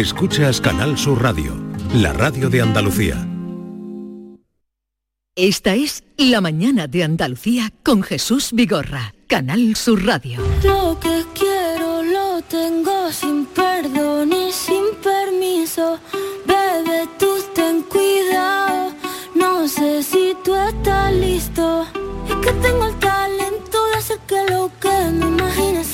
Escuchas Canal Sur Radio, la radio de Andalucía. Esta es La mañana de Andalucía con Jesús Vigorra, Canal Sur Radio. Lo que quiero lo tengo sin perdón y sin permiso. Bebe, tú ten cuidado. No sé si tú estás listo. Es que tengo el talento de hacer que lo que me imagine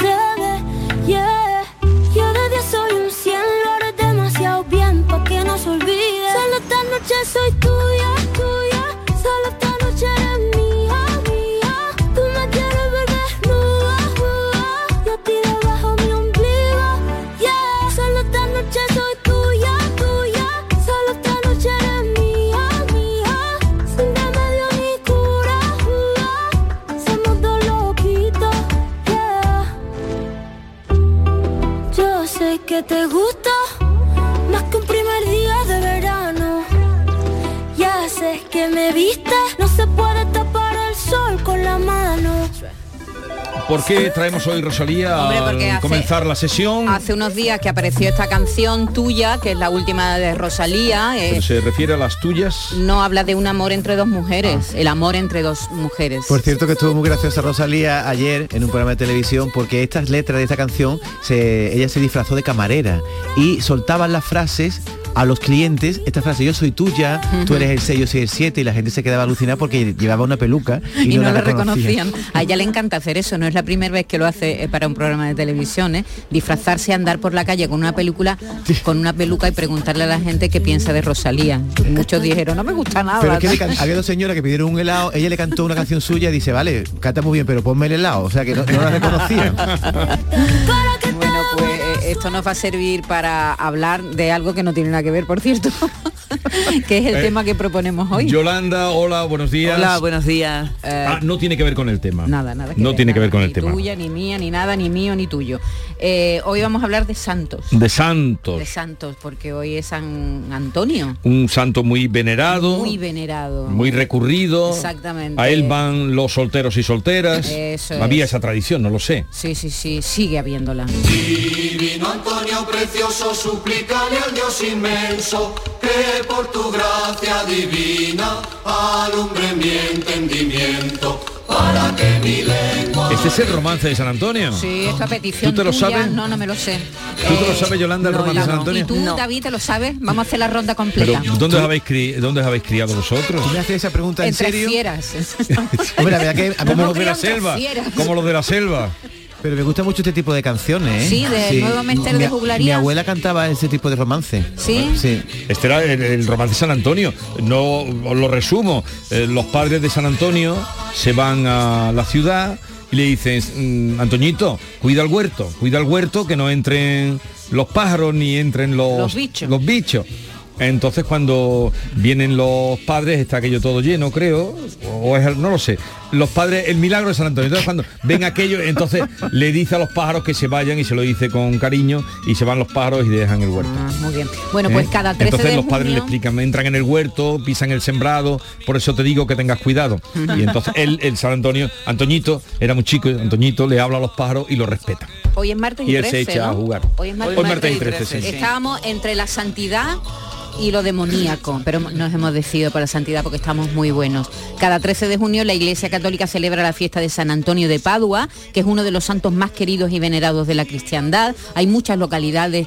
¿Por qué traemos hoy Rosalía Hombre, al hace- comenzar la sesión? Hace unos días que apareció esta canción tuya, que es la última de Rosalía. eh, Pero se refiere a las tuyas. no habla de un amor entre dos mujeres, Ah. el amor entre dos mujeres. Por cierto que estuvo muy graciosa Rosalía ayer en un programa de televisión porque estas letras de esta canción se, ella se disfrazó de camarera y soltaban las frases a los clientes, esta frase, yo soy tuya, tú eres el 6, yo soy el 7 y la gente se quedaba alucinada porque llevaba una peluca y, y no, la la reconocía. reconocían. A ella le encanta hacer eso, no es la primera vez que lo hace eh, para un programa de televisión, ¿eh? disfrazarse, andar por la calle con una película, con una peluca y preguntarle a la gente qué piensa de Rosalía. Y muchos dijeron, no me gusta nada. Pero es que le can- había dos señoras que pidieron un helado, ella le cantó una canción suya y dice, vale, canta muy bien, pero ponme el helado, o sea que no, no la reconocía. Esto nos va a servir para hablar de algo que no tiene nada que ver, por cierto, que es el Eh, tema que proponemos hoy. Yolanda, hola, buenos días. Hola, buenos días. Ah, no tiene que ver con el tema. Nada, nada. no tiene que ver con el ni tema. tuya, ni mía, ni nada, ni mío, ni tuyo. Eh, hoy vamos a hablar de santos. De santos. De santos, porque hoy es San Antonio, Un santo muy venerado, muy venerado. muy recurrido. Exactamente. A él van los solteros y solteras. Eso Había es. esa tradición, no lo sé. Sí, sí, sí, sigue habiéndola. Divino Antonio precioso, suplícale al Dios inmenso, que por tu gracia divina alumbre mi entendimiento, para que mi lengua... Este es el romance de San Antonio. Sí, esta petición ¿Tú te lo tuya, sabes? No, no me lo sé. ¿Tú te lo sabes, Yolanda, el no, romance de San no. Antonio? ¿Y tú, David, te lo sabes? Vamos a hacer la ronda completa. Pero ¿dónde os habéis, cri- dónde os habéis criado vosotros? ¿Tú me haces esa pregunta en Entre serio? fieras. Hombre, la verdad que Como los de la selva. fieras. Como los de la selva. Pero me gusta mucho este tipo de canciones, ¿eh? Sí, del nuevo Mester de Juglaría. Mi abuela cantaba ese tipo de romance. ¿Sí? Sí. Este era el, el romance de San Antonio. No os lo resumo. Eh, los padres de San Antonio se van a la ciudad y le dicen, "Mm, Antoñito, cuida el huerto, cuida el huerto, que no entren los pájaros ni entren los, Los bichos. los bichos". Entonces cuando vienen los padres está aquello todo lleno, creo, o es no lo sé. Los padres, el milagro de San Antonio. Entonces cuando ven aquello, entonces le dice a los pájaros que se vayan y se lo dice con cariño y se van los pájaros y dejan el huerto. Ah, muy bien. Bueno, pues ¿Eh? cada 13 Entonces de los padres le explican, entran en el huerto, pisan el sembrado, por eso te digo que tengas cuidado. Y entonces él, el San Antonio, Antoñito, era muy chico, Antoñito le habla a los pájaros y lo respeta. Hoy es martes y, Y él se 13, echa ¿no? a jugar. Hoy es martes, Hoy martes y 13, sí. Estábamos entre la santidad y lo demoníaco, pero nos hemos decidido por la santidad porque estamos muy buenos. Cada 13 de junio la Iglesia Católica celebra la fiesta de San Antonio de Padua, que es uno de los santos más queridos y venerados de la cristiandad. Hay muchas localidades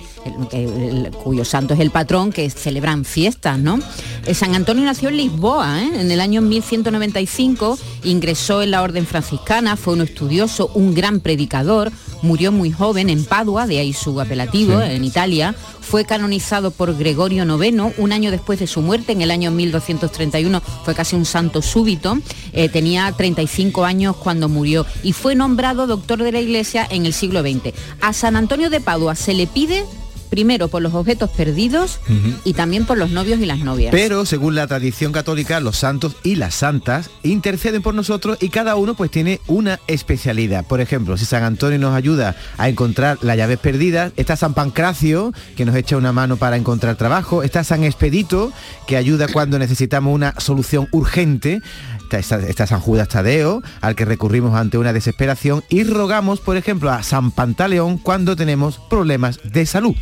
cuyo santo es el patrón que celebran fiestas, ¿no? Eh, San Antonio nació en Lisboa, ¿eh? en el año 1195, ingresó en la orden franciscana, fue un estudioso, un gran predicador, murió muy joven en Padua, de ahí su apelativo, en Italia, fue canonizado por Gregorio IX un año después de su muerte, en el año 1231, fue casi un santo súbito, eh, tenía 35 años cuando murió y fue nombrado doctor de la Iglesia en el siglo XX. A San Antonio de Padua se le pide primero por los objetos perdidos y también por los novios y las novias. Pero según la tradición católica, los santos y las santas interceden por nosotros y cada uno pues tiene una especialidad. Por ejemplo, si San Antonio nos ayuda a encontrar las llaves perdidas, está San Pancracio, que nos echa una mano para encontrar trabajo, está San Expedito, que ayuda cuando necesitamos una solución urgente, está, está- está San Judas Tadeo, al que recurrimos ante una desesperación, y rogamos, por ejemplo, a San Pantaleón cuando tenemos problemas de salud.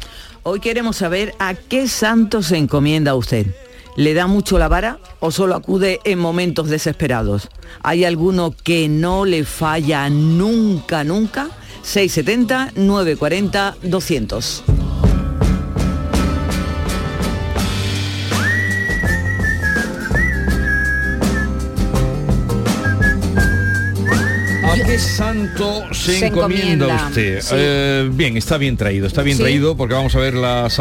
Hoy queremos saber a qué santo se encomienda usted. ¿Le da mucho la vara o solo acude en momentos desesperados? ¿Hay alguno que no le falla nunca, nunca? 670 940 200. ¿A qué santo se, Se encomienda, encomienda, usted? sí. Eh, bien, está bien traído, está bien Sí. traído porque vamos a ver las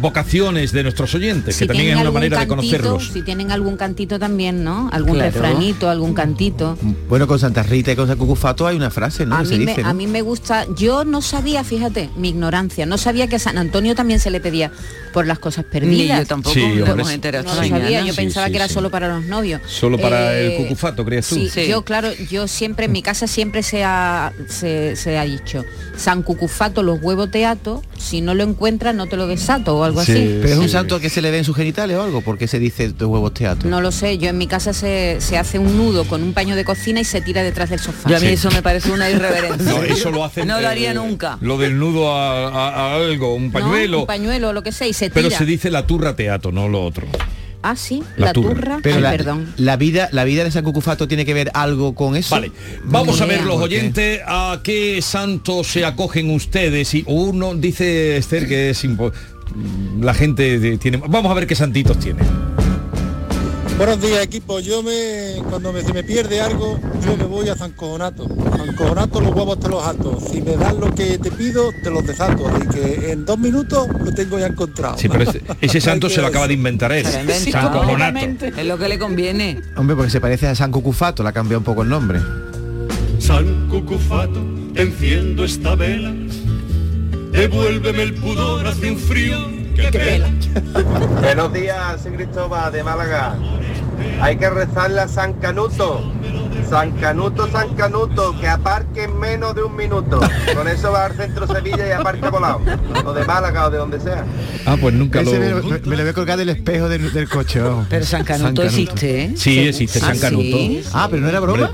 vocaciones de nuestros oyentes, que también es una manera de conocerlos. Si tienen algún cantito también, ¿no? Algún Claro. refranito, algún cantito. Bueno, con Santa Rita y con San Cucufato hay una frase, ¿no? A Que se mí, me, dice, ¿no? a mí me gusta, yo no sabía, fíjate, mi ignorancia, no sabía que a San Antonio también se le pedía por las cosas Ni perdidas. yo tampoco Sí, me hombre. hemos enterado No esta lo sabía, mañana. yo Sí, pensaba sí, que era sí. solo para los novios. Solo para el Eh, cucufato, ¿crees tú? Sí, Sí. yo claro, yo siempre, en mi casa siempre se ha, se, se ha dicho, San Cucufato los huevos teato, si no lo encuentras no te lo desato o algo Sí. así. Pero es un santo que se le ve en sus genitales o algo, porque se dice de huevos teatro. No lo sé, yo en mi casa se, se hace un nudo con un paño de cocina y se tira detrás del sofá. Yo a mí Sí. eso me parece una irreverencia. No, eso lo hacen. No lo eh, haría nunca. Lo del nudo a, a- a algo, un ¿No? pañuelo. Un pañuelo lo que sea y se tira. pero se dice la turra teatro, no lo otro. Ah, sí, La la, turra. turra. Pero Ay, la, perdón. la vida, la vida de San Cucufato tiene que ver algo con eso. Vale, vamos a ver los oyentes a qué santo se acogen ustedes. Y uno dice Esther que es impo- la gente tiene. Vamos a ver qué santitos tiene. Buenos días equipo, yo me cuando me, se me pierde algo, yo me voy a San Cojonato. San Cojonato los huevos te los ato. Si me das lo que te pido, te los desato. Así que en dos minutos lo tengo ya encontrado. Sí, pero ese, ese santo se lo acaba de inventar él. Se lo ha inventado. San Cojonato. Es lo que le conviene. Hombre, porque se parece a San Cucufato, le ha cambiado un poco el nombre. San Cucufato, enciendo esta vela, devuélveme el pudor hace un frío que pela. Buenos días, soy Cristóbal de Málaga. Hay que rezarle a San Canuto. San Canuto, San Canuto, que aparque en menos de un minuto. Con eso va al centro Sevilla y aparca volado. O de Málaga o de donde sea. Ah, pues nunca lo. Ese me, lo- me- me lo voy a colgar del espejo del, del coche. vamos. Pero San Canuto existe, ¿eh? Sí, existe ¿Ah, San Canuto. sí? Ah, pero no era broma.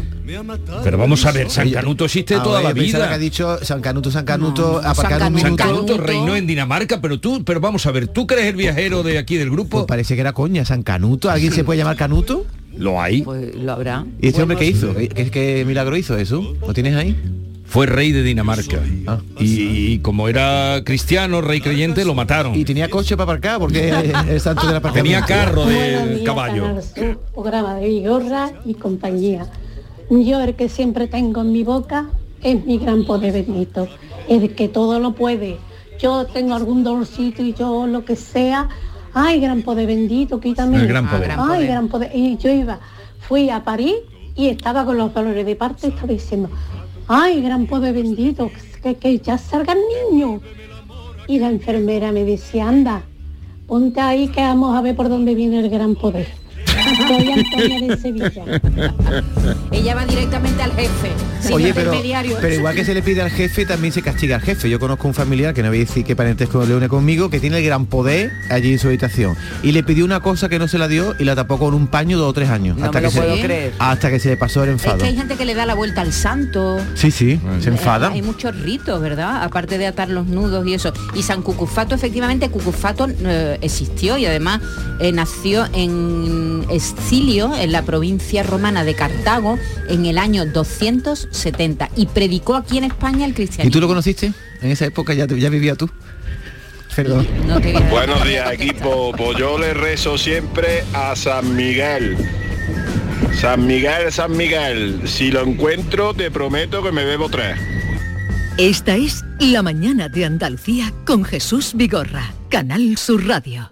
Pero vamos a ver, San Canuto existe Ah, toda oye, la vida. que ha dicho San Canuto, San Canuto, No, San un San minuto. Canuto. Canuto reinó en Dinamarca, pero tú, pero vamos a ver, ¿tú crees el viajero de aquí del grupo? Pues parece que era coña, San Canuto. ¿Alguien se puede llamar Canuto? Lo hay. Pues lo habrá. ¿Y este hombre qué hizo? ¿Qué, qué- qué milagro hizo eso? ¿Lo tienes ahí? Fue rey de Dinamarca. Ah. Y, y como era cristiano, rey creyente, lo mataron. Y tenía coche para aparcar porque es el santo de la Tenía carro de días, caballo. Programa de Vigorra y compañía. Yo el que siempre tengo en mi boca es mi gran poder bendito, el que todo lo puede. Yo tengo algún dolorcito y yo lo que sea, ay, gran poder bendito, quítame. El gran poder. Ay, Gran poder. gran poder. Y yo iba, fui a París y estaba con los dolores de parte, estaba diciendo, ay, gran poder bendito, que, que ya salga el niño. Y la enfermera me decía, anda, ponte ahí que vamos a ver por dónde viene el gran poder. Soy Antonia de Sevilla. Ella va directamente al jefe. sin Oye, pero, intermediario. pero igual que se le pide al jefe, también se castiga al jefe. Yo conozco un familiar, que no voy a decir qué parentesco le une conmigo, que tiene el gran poder allí en su habitación. Y le pidió una cosa que no se la dio y la tapó con un paño dos o tres años. No hasta, me que lo se, puedo creer. hasta que se le pasó el Es enfado. que hay gente que le da la vuelta al santo. Sí, sí, se Eh, enfada. Hay muchos ritos, ¿verdad? Aparte de atar los nudos y eso. Y San Cucufato, efectivamente, Cucufato eh, existió y además eh, nació en Escilio, en la provincia romana de Cartago, en el año 270 y predicó aquí en España el ¿Y cristianismo. tú lo conociste? En esa época ya, ya vivía tú. Perdón. No te Buenos días equipo, pues yo le rezo siempre a San Miguel. San Miguel, San Miguel, si lo encuentro te prometo que me bebo tres. Esta es La mañana de Andalucía con Jesús Vigorra, Canal Sur Radio.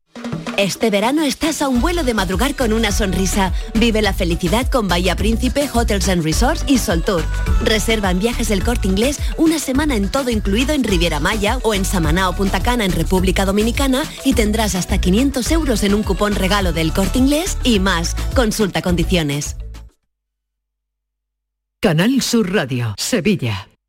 Este verano estás a un vuelo de madrugar con una sonrisa. Vive la felicidad con Bahía Príncipe, Hotels and Resorts y Sol Tour. Reserva en viajes del corte inglés una semana en todo incluido en Riviera Maya o en Samaná o Punta Cana en República Dominicana y tendrás hasta 500 euros en un cupón regalo del corte inglés y más. Consulta condiciones. Canal Sur Radio, Sevilla.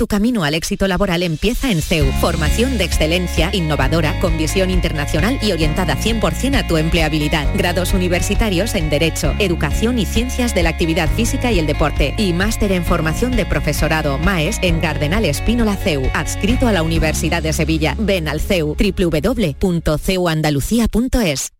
Tu camino al éxito laboral empieza en CEU. Formación de excelencia, innovadora, con visión internacional y orientada 100% a tu empleabilidad. Grados universitarios en Derecho, Educación y Ciencias de la Actividad Física y el Deporte. Y máster en formación de profesorado MAES en Cardenal Espínola CEU. Adscrito a la Universidad de Sevilla. Ven al CEU www.ceuandalucía.es.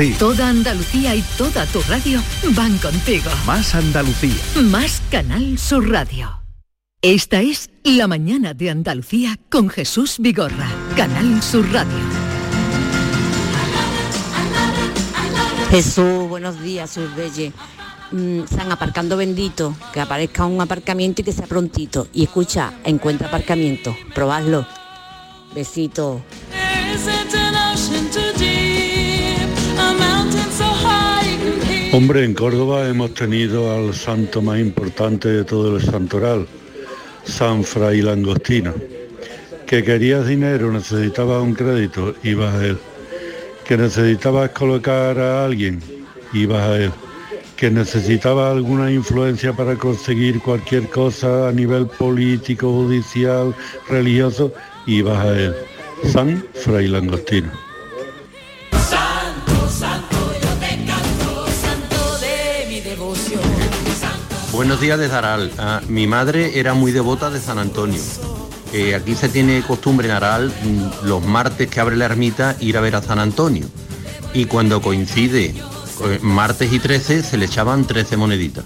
Toda Andalucía y toda tu radio van contigo. Más Andalucía. Más Canal Sur Radio. Esta es La Mañana de Andalucía con Jesús Vigorra. Canal Sur Radio. Jesús, buenos días, Surbelle. Mm, están aparcando bendito, que aparezca un aparcamiento y que sea prontito. Y escucha, encuentra aparcamiento, probadlo. Besito. Hombre, en Córdoba hemos tenido al santo más importante de todo el santoral, San Fray Langostino. Que querías dinero, necesitabas un crédito, ibas a él. Que necesitabas colocar a alguien, ibas a él. Que necesitabas alguna influencia para conseguir cualquier cosa a nivel político, judicial, religioso, ibas a él. San Fray Langostino. Buenos días desde Aral. Ah, mi madre era muy devota de San Antonio. Eh, aquí se tiene costumbre en Aral mm, los martes que abre la ermita ir a ver a San Antonio. Y cuando coincide eh, martes y 13 se le echaban 13 moneditas.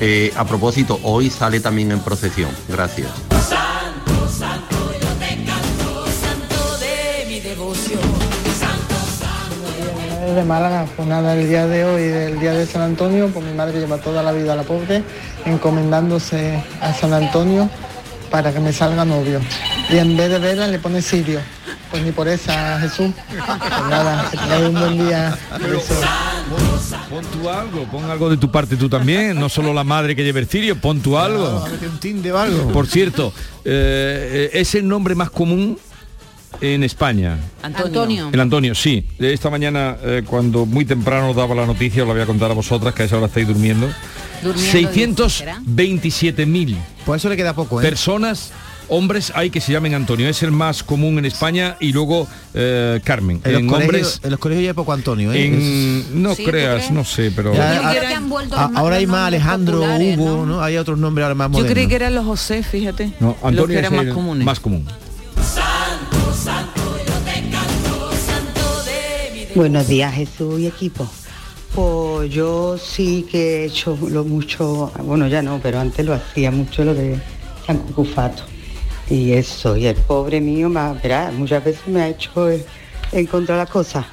Eh, a propósito, hoy sale también en procesión. Gracias. De Málaga, pues nada, el día de hoy, del día de San Antonio, pues mi madre lleva toda la vida a la pobre, encomendándose a San Antonio para que me salga novio. Y en vez de vela le pone sirio. Pues ni por esa, Jesús. Pues nada, que tengáis un buen día. Pon tú algo, pon algo de tu parte tú también, no solo la madre que lleva el cirio, pon tú algo. un tinte o algo. Por cierto, eh, es el nombre más común en España. Antonio. El Antonio, sí. Esta mañana, eh, cuando muy temprano daba la noticia, os la voy a contar a vosotras, que a esa hora estáis durmiendo. Durmiendo, 627.000 Pues eso le queda poco, ¿eh? personas, hombres, hay que se llamen Antonio. Es el más común en España y luego eh, Carmen. En los, En colegios, hombres, en los colegios ya hay poco Antonio, ¿eh? en- no Sí, ¿tú creas, no sé, pero... Ya, Yo a- creo que han vuelto a- los ma- ahora hay los más Alejandro, Hugo, ¿no? Hay otros nombres ahora más Yo modernos. creí que eran los José, fíjate. No, los Antonio que eran es más comunes. más común. Buenos días Jesús y equipo. Pues yo sí que he hecho lo mucho, bueno ya no, pero antes lo hacía mucho lo de San Cucufato. Y eso, y el pobre mío, más, verá, muchas veces me ha hecho encontrar las cosas.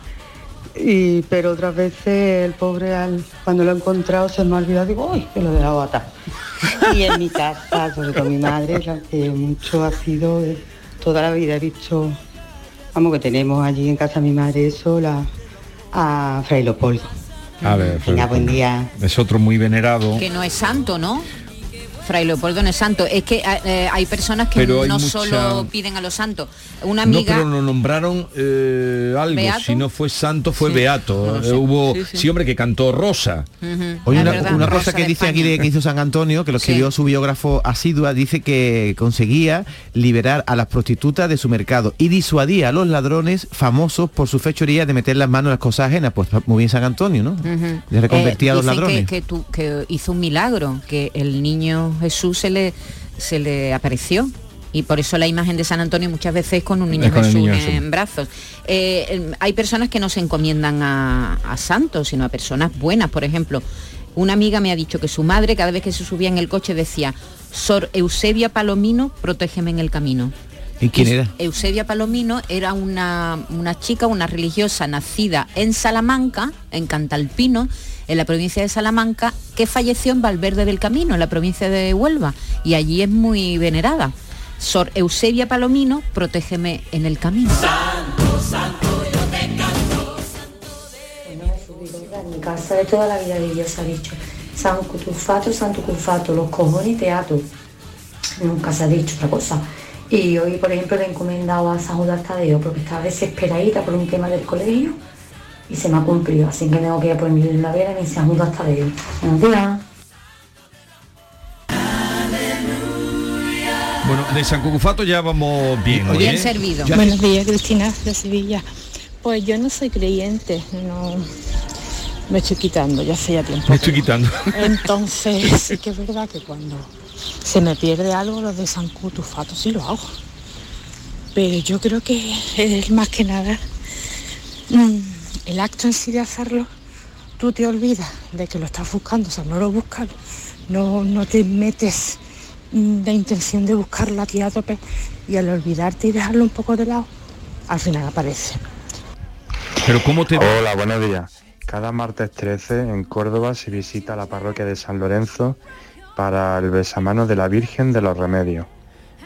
Y, pero otras veces el pobre al- cuando lo he encontrado se me ha olvidado, digo, uy, que lo he dejado atar. Y en mi casa, sobre todo mi madre, la que mucho ha sido toda la vida he visto, vamos que tenemos allí en casa de mi madre eso, la, a Fray Leopoldo. A ver, Venga, buen día. Es otro muy venerado. Que no es santo, ¿no? Fray Leopoldo no es santo. Es que eh, hay personas que Pero hay no mucha- solo piden a los santos. Una No, amiga... pero lo nombraron eh, algo. ¿Beato? Si no fue santo, fue Sí. beato. No Eh, hubo, Sí, sí, sí. hombre, que cantó Rosa. Ujú. Oye, una, verdad, una Rosa cosa que dice aquí de que hizo San Antonio, que lo escribió Sí. su biógrafo asidua, dice que conseguía liberar a las prostitutas de su mercado y disuadía a los ladrones famosos por su fechoría de meter las manos en las cosas ajenas. Pues muy bien San Antonio, ¿no? Le reconvertía a los ladrones. Que, que tu- que hizo un milagro, que el niño Jesús se le, se le apareció. Y por eso la imagen de San Antonio muchas veces es con un niño Jesús en brazos. Eh, eh, hay personas que no se encomiendan a, a santos, sino a personas buenas. Por ejemplo, una amiga me ha dicho que su madre cada vez que se subía en el coche decía, Sor Eusebia Palomino, protégeme en el camino. ¿Y quién era? Eusebia Palomino era una, una chica, una religiosa nacida en Salamanca, en Cantalpino, en la provincia de Salamanca, que falleció en Valverde del Camino, en la provincia de Huelva, y allí es muy venerada. Sor Eusebia Palomino, protégeme en el camino. En mi casa de toda la vida de Dios ha dicho San Cutufato, Santo Cufato, los cojones te ato. Nunca se ha dicho otra cosa. Y hoy, por ejemplo, le he encomendado a San Judas Tadeo porque estaba desesperadita por un tema del colegio y se me ha cumplido. Así que tengo que ir a ponerle la vela en San Judas Tadeo. Buenos días. Bueno, de San Cucufato ya vamos bien. Bien ¿eh? servido. Ya- Buenos días, Cristina, de Sevilla. Pues yo no soy creyente, no me estoy quitando, ya hace ya tiempo. Me estoy quitando. Entonces, sí que es verdad que cuando se me pierde algo, lo de San Cutufato sí lo hago. Pero yo creo que es más que nada mm, el acto en sí de hacerlo, tú te olvidas de que lo estás buscando, o sea, no lo buscas, no, no te metes la intención de buscarlo aquí a tope y al olvidarte y dejarlo un poco de lado, al final aparece. Pero ¿cómo te... Hola, buenos días. Cada martes 13 en Córdoba se visita la parroquia de San Lorenzo para el besamanos de la Virgen de los Remedios.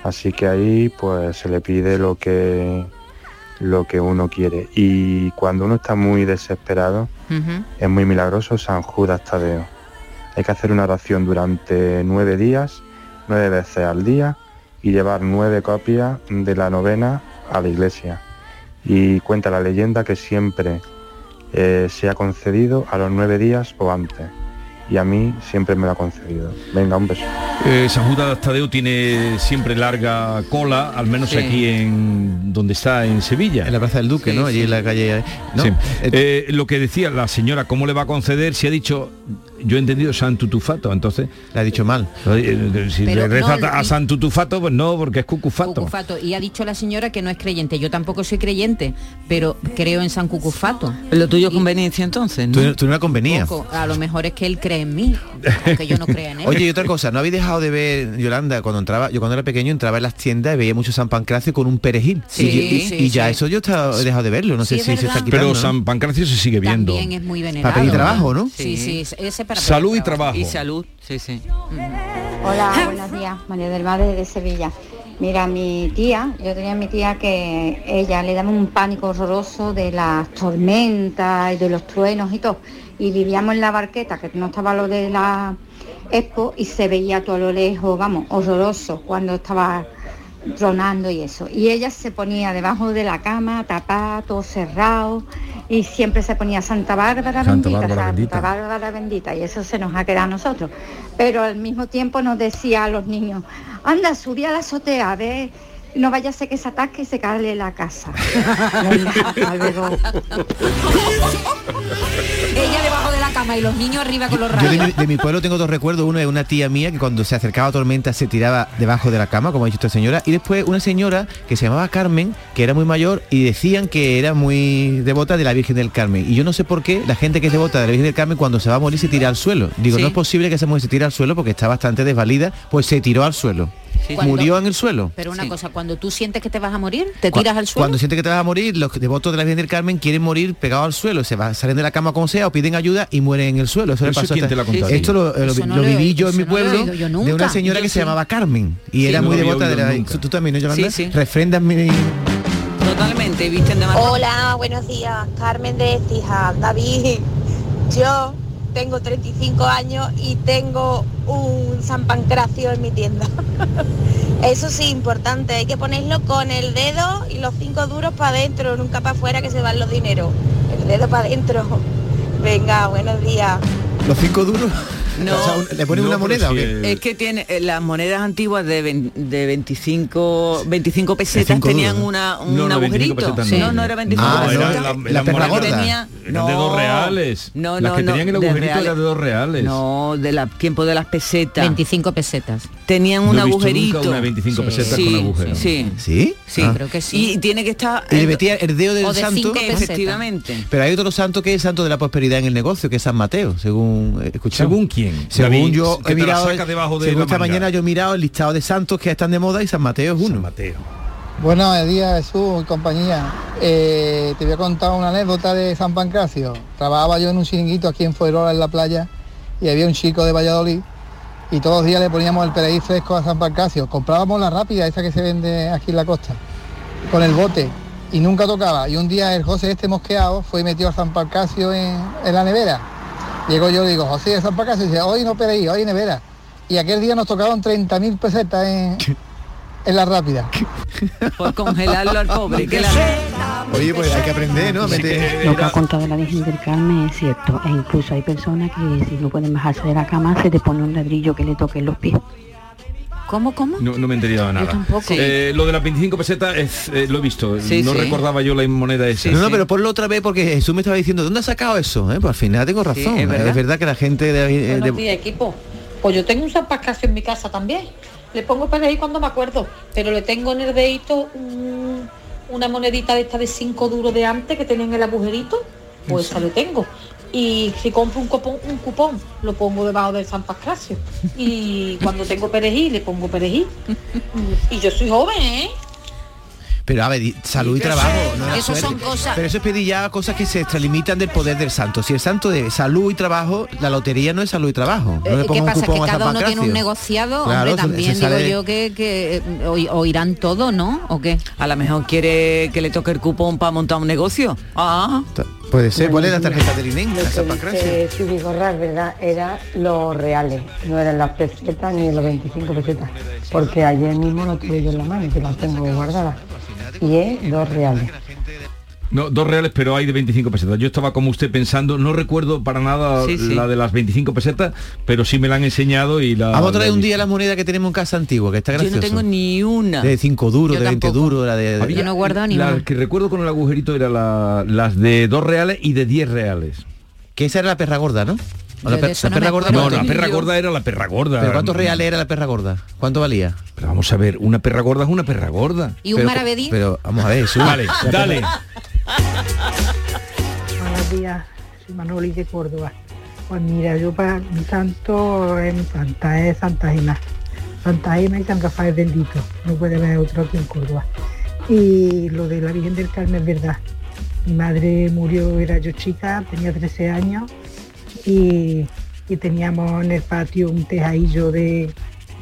Así que ahí pues se le pide lo que lo que uno quiere. Y cuando uno está muy desesperado, es muy milagroso San Judas Tadeo. Hay que hacer una oración durante nueve días, nueve veces al día y llevar nueve copias de la novena a la iglesia. Y cuenta la leyenda que siempre eh, se ha concedido a los nueve días o antes. Y a mí siempre me lo ha concedido. Venga, un beso. Eh, San Judas Tadeo tiene siempre larga cola, al menos Sí. aquí en donde está en Sevilla. En la Plaza del Duque, ¿no? Allí en la calle... ¿no? Sí. Eh, lo que decía la señora, ¿cómo le va a conceder si ha dicho, yo he entendido San Tutufato, entonces... Le ha dicho mal. si Pero le reza no, a y- San Tutufato, pues no, porque es Cucufato. Cucufato. Y ha dicho la señora que no es creyente. Yo tampoco soy creyente, pero creo en San Cucufato. Lo tuyo es conveniencia entonces, ¿no? Tú, tú no la convenía. Poco. A lo mejor es que él cree en mí, aunque yo no crea en él. Oye, y otra cosa, ¿no habéis dejado de ver, Yolanda, cuando entraba, yo cuando era pequeño entraba en las tiendas y veía mucho San Pancracio con un perejil. Sí, y, y- sí, y ya sí. eso yo he dejado de verlo, no Sí, sé es si se está quitando. Pero. San Pancracio se sigue viendo. También es muy venerado. Para pedir trabajo, ¿no? Sí, sí, ese para Salud y trabajo. Y salud, sí, sí. Hola, buenos días, María del Mar de Sevilla. Mira, mi tía, yo tenía mi tía que ella le daba un pánico horroroso de las tormentas y de los truenos y todo. Y vivíamos en la barqueta, que no estaba lo de la expo, y se veía todo a lo lejos, vamos, horroroso cuando estaba tronando y eso. Y ella se ponía debajo de la cama, tapada, todo cerrado, y siempre se ponía Santa Bárbara Santa bendita, Bárbara Santa bendita. Bárbara bendita, y eso se nos ha quedado a nosotros. Pero al mismo tiempo nos decía a los niños, anda, subí a la azotea, ve, no vaya a ser que se atasque y se cale la casa. Venga, hasta luego. Ella debajo de la cama y los niños arriba con los Yo de rayos. mi, de mi pueblo tengo dos recuerdos. Uno es una tía mía que cuando se acercaba a tormenta se tiraba debajo de la cama, como ha dicho esta señora. Y después una señora que se llamaba Carmen, que era muy mayor y decían que era muy devota de la Virgen del Carmen. Y yo no sé por qué la gente que es devota de la Virgen del Carmen cuando se va a morir se tira al suelo. Digo, Sí. no es posible que esa mujer se tire al suelo porque está bastante desvalida, pues se tiró al suelo. Cuando- murió en el suelo. Pero una cosa, cuando tú sientes que te vas a morir, te tiras al suelo. Cuando siente que te vas a morir, los devotos de la Virgen del Carmen quieren morir pegados al suelo, se va, salen de la cama como sea o piden ayuda y mueren en el suelo. Eso, le ¿Eso pasó a quién esta- te lo ha contado? Esto lo, eh, lo- Eso no lo lo he viví yo en mi no pueblo de una señora Yo que sí. se llamaba Carmen y Sí, era no muy devota de la... nunca. Tú también, ¿no, Yolanda? Sí, sí. Refrendas mi... Totalmente, visten de. Hola, buenos días. Carmen de Écija. David, yo tengo 35 años y tengo un San Pancracio en mi tienda. Eso sí, importante, hay que ponerlo con el dedo y los cinco duros para adentro, nunca para afuera que se van los dineros. El dedo para adentro. Venga, buenos días. Los cinco duros. No. O sea, ¿Le ponen No, una moneda o qué? Es que tiene eh, las monedas antiguas de, vein- de 25 25 pesetas cinco tenían duros, una, un No, no, 25 agujerito. pesetas no. no. no, era 25 Ah, no, pesetas. era la- la la. Tenía- Eran de dos reales. No, Las no, que no, tenían el de agujerito reales. eran de dos reales. No, de la tiempo de las pesetas. 25 pesetas. Tenían No un he visto agujerito. nunca una 25 pesetas Sí, con agujero. Sí, ¿Sí? sí. Ah. Creo que sí. Y tiene que estar Y le metía el dedo del O de santo. cinco pesetas. efectivamente. Pero hay otro santo que es el santo de la prosperidad en el negocio, que es San Mateo, según he escuchado. ¿Según quién? Según David, yo que he mirado, debajo de según esta manga. mañana yo he mirado el listado de santos que están de moda y San Mateo es uno. San Mateo. Buenos días Jesús y compañía. Eh, te voy a contar una anécdota de San Pancracio. Trabajaba yo en un chiringuito aquí en Fuerola en la playa y había un chico de Valladolid y todos los días le poníamos el perejil fresco a San Pancracio. Comprábamos la rápida, esa que se vende aquí en la costa, con el bote y nunca tocaba. Y un día el José este mosqueado fue y metió a San Pancracio en, en la nevera. Llego yo y digo, José de San Pancracio, y dice, hoy no perejil, hoy nevera. Y aquel día nos tocaban 30.000 pesetas en, en la rápida. Por congelarlo al pobre. que la- Oye, pues hay que aprender, ¿no? Lo que ha contado la Virgen del Carmen es cierto, e incluso hay personas que si no pueden bajarse de la cama se te pone un ladrillo que le toque en los pies. ¿Cómo, cómo? No, no me he enterado de nada. tampoco. Eh, lo de las 25 pesetas es, eh, lo he visto. Sí, no sí. recordaba yo la moneda esa. no, no, pero ponlo otra vez porque Jesús me estaba diciendo, ¿dónde has sacado eso? eh? Pues al final tengo razón. es es, verdad. verdad. que la gente de, eh, de- días, equipo. Pues yo tengo un San Pascasio en mi casa también. Le pongo perejil cuando me acuerdo, pero le tengo en el dedito un- una monedita de esta de 5 duros de antes que tenía en el agujerito, pues esa le tengo. Y si compro un cupón, un cupón, lo pongo debajo del San Pascasio. Y cuando tengo perejil, le pongo perejil. Y yo soy joven, ¿eh? Pero a ver, salud y trabajo. no Eso son cosas- Pero eso es pedir ya cosas que se extralimitan del poder del santo. Si el santo de salud y trabajo, la lotería no es salud y trabajo. No le Eh, ¿Qué pongas un pasa? Que cada uno tiene un negociado, Claro, hombre, también digo yo que, que eh, oí- oirán todo, ¿no? ¿O qué? A lo mejor quiere que le toque el cupón para montar un negocio. Ah, Puede ser, ¿cuál es la tarjeta dice Chubi Corral, ¿verdad? Eran los reales, no eran las pesetas ni los 25 pesetas, porque ayer mismo lo tuve yo en la mano, que las tengo guardadas, y es dos reales. No, dos reales, pero hay de 25 pesetas. Yo estaba como usted pensando, no recuerdo para nada Sí, sí. la de las 25 pesetas, pero sí me la han enseñado y la... Vamos a traer un día la moneda que tenemos en casa antigua, que está yo gracioso. no tengo ni una. De 5 duros, Yo de 20 tampoco. duros, la de... Había- Yo no ni la una. que recuerdo con el agujerito era la- las de dos reales y de 10 reales. Que esa era la perra gorda, ¿no? O Yo la, eso no perra gorda. No, la ¿cuánto- perra gorda era la perra gorda. ¿Pero cuántos reales era la perra gorda? ¿Cuánto valía? Pero vamos a ver, una perra gorda es una perra gorda. ¿Y un Pero- maravedí? Pero vamos a ver, Jesús. Vale, dale. Buenos días, soy Manoli de Córdoba. Pues mira, yo para mi santo es mi santa, es Santa Gema. Santa Gema y San Rafael bendito. No puede haber otro aquí en Córdoba. Y lo de la Virgen del Carmen es verdad. Mi madre murió, era yo chica, tenía 13 años y, y teníamos en el patio un tejadillo de,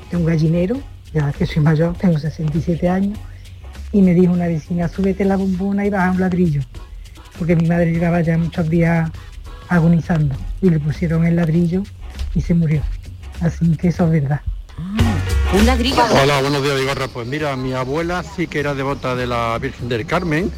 de un gallinero, ya que soy mayor, tengo 67 años, y me dijo una vecina, súbete la bombona y baja un ladrillo porque mi madre llevaba ya muchos días agonizando y le pusieron el ladrillo y se murió. Así que eso es verdad. Un ladrillo. Hola, buenos días, Vigorra. Pues mira, mi abuela sí que era devota de la Virgen del Carmen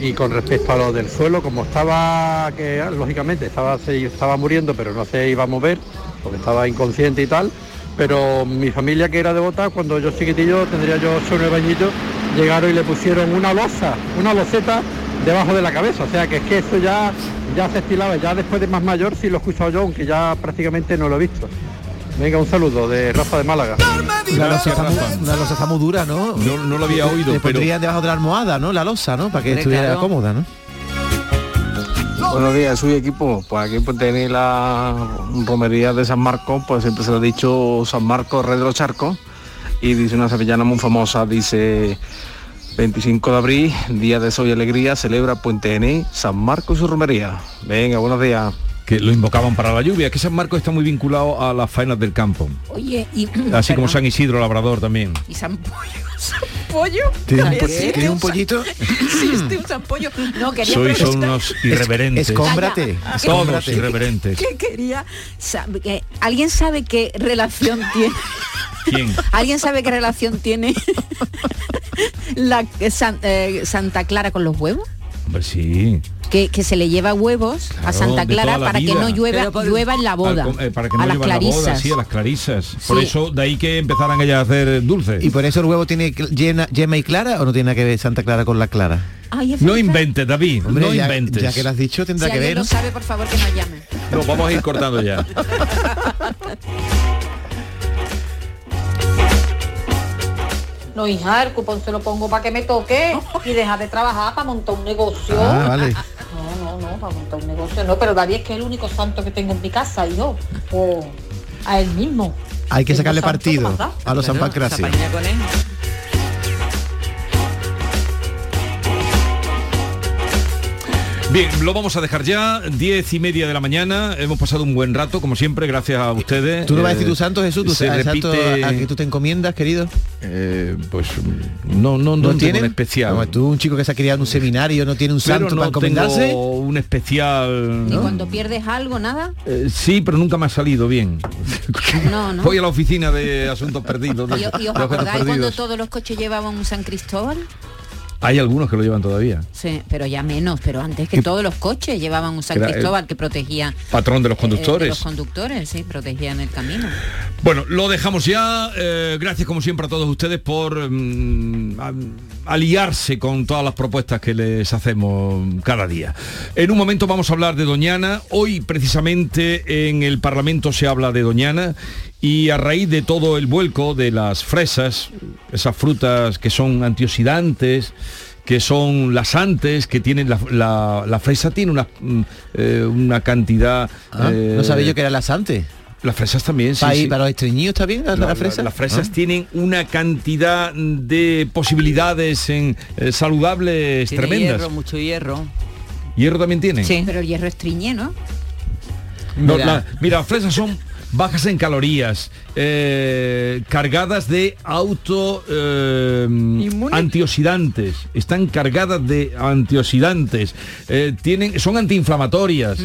y con respecto a lo del suelo, como estaba, que lógicamente estaba, se estaba muriendo, pero no se iba a mover, porque estaba inconsciente y tal, pero mi familia que era devota, cuando yo chiquitillo, tendría yo 8 o 9 añitos, llegaron y le pusieron una losa, una loseta debajo de la cabeza, o sea que es que eso ya, ya se estilaba, ya después de más mayor sí lo he escuchado yo, aunque ya prácticamente no lo he visto. Venga, un saludo de Rafa de Málaga. La losa, está muy, la losa está muy dura, ¿no? No, no lo había oído, Le pero... pondrían debajo de la almohada, ¿no? La losa, ¿no? Para que estuviera claro. cómoda, ¿no? Buenos días, soy equipo. Pues aquí pues tenéis la romería de San Marcos, pues siempre se le ha dicho San Marcos, rey de los charcos. Y dice una sevillana muy famosa, dice 25 de abril, día de sol y alegría, celebra Puente Genil, San Marcos y su romería. Venga, buenos días. Que lo invocaban para la lluvia, que San Marcos está muy vinculado a las faenas del campo. Oye, y... Así como. San Isidro Labrador también. Y San Pollo. San Pollo. ¿Tiene un ¿Qué? po- tiene un pollito? Sí, este un San Pollo. No, quería Sois son unos irreverentes. Escómbrate, Todos irreverentes. ¿Qué quería? sabe- ¿Alguien sabe qué relación tiene? ¿Quién? ¿Alguien sabe qué relación tiene la eh, San- eh, Santa Clara con los huevos? Hombre, sí. Que, que se le lleva huevos a Santa Clara para que no llueva, en la boda. Al eh, para que no a las llevan la boda, clarisas. sí, a las clarisas. Por eso, de ahí que empezaran ellas a hacer dulces. ¿Y por eso el huevo tiene llena, yema y clara o no tiene nada que ver Santa Clara con la clara? Ay, No inventes, David, Hombre, no ya, inventes. ya que lo has dicho, Si tendrá que ver. lo ¿no? sabe, por favor, que nos llame. No, vamos a ir cortando ya. No, hija, el cupón se lo pongo para que me toque y deja de trabajar para montar un negocio. Ah, vale. No, no, no, para montar un negocio no, pero David es que es el único santo que tengo en mi casa, hijo. O a él mismo. Hay que sacarle partido a los San Pancracio. Bien, lo vamos a dejar ya, diez y media de la mañana. Hemos pasado un buen rato, como siempre, gracias a ustedes. ¿Tú no vas a Eh, decir tu santo, Jesús? ¿Tu se el santo repite- a que tú te encomiendas, querido? Eh, pues no, no, no, ¿No tengo tienen? un especial. Como tú, un chico que se ha criado en un seminario, no tiene un Pero santo no para encomendarse. tengo un especial. Y cuando pierdes algo, nada. Eh, sí, pero nunca me ha salido bien. No, no. Voy a la oficina de asuntos perdidos. de- ¿Y, y os acordáis cuando todos los coches llevaban un San Cristóbal? Hay algunos que lo llevan todavía. Sí, pero ya menos, pero antes que todos los coches llevaban un San Cristóbal que protegía Patrón de los eh, conductores. de los conductores, sí, protegían el camino. Bueno, lo dejamos ya. Eh, gracias como siempre a todos ustedes por mm, a- aliarse con todas las propuestas que les hacemos cada día. En un momento vamos a hablar de Doñana. Hoy precisamente en el Parlamento se habla de Doñana y a raíz de todo el vuelco de las fresas, esas frutas que son antioxidantes, que son lasantes, que tienen la, la- la fresa tiene una, mm, eh, una cantidad... Ah, eh, no sabía yo que era lasante. Las fresas también, sí. para, sí. para los estreñidos está bien la. Las fresas Ah. tienen una cantidad de posibilidades en, eh, saludables Tiene tremendas. hierro, mucho hierro. ¿Hierro también tienen? Pero el hierro estriñe, ¿no? No, mira, las fresas son bajas en calorías, eh, cargadas de auto eh, antioxidantes, están cargadas de antioxidantes, eh, tienen, son antiinflamatorias,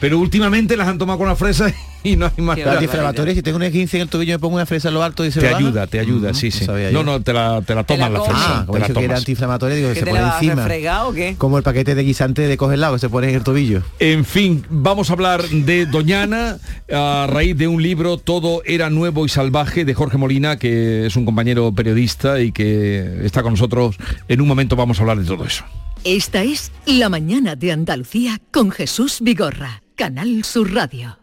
pero últimamente las han tomado con las fresas y no hay más antiinflamatorios, si tengo una 15 en el tobillo me pongo una fresa a lo alto y se Te ayuda, te ayuda, Mm, sí, sí. sabía No, no, te la, te la tomas la, fresa. Ah, como te la que era tomas. antiinflamatorio, digo, ¿Que se te pone la vas a encima. refregar o qué? Como el paquete de guisante de coger lago que se pone en el tobillo. En fin, vamos a hablar de Doñana a raíz de un libro Todo era nuevo y salvaje de Jorge Molina, que es un compañero periodista y que está con nosotros. En un momento vamos a hablar de todo eso. Esta es La mañana de Andalucía con Jesús Vigorra, Canal Sur Radio.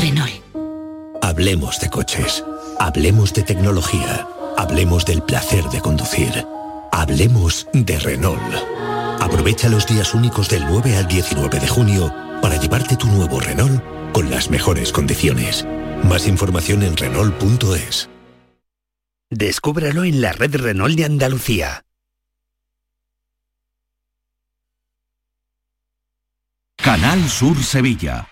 Renault. Hablemos de coches. Hablemos de tecnología. Hablemos del placer de conducir. Hablemos de Renault. Aprovecha los días únicos del 9 al 19 de junio para llevarte tu nuevo Renault con las mejores condiciones. Más información en Renault.es. Descúbralo en la red Renault de Andalucía. Canal Sur Sevilla.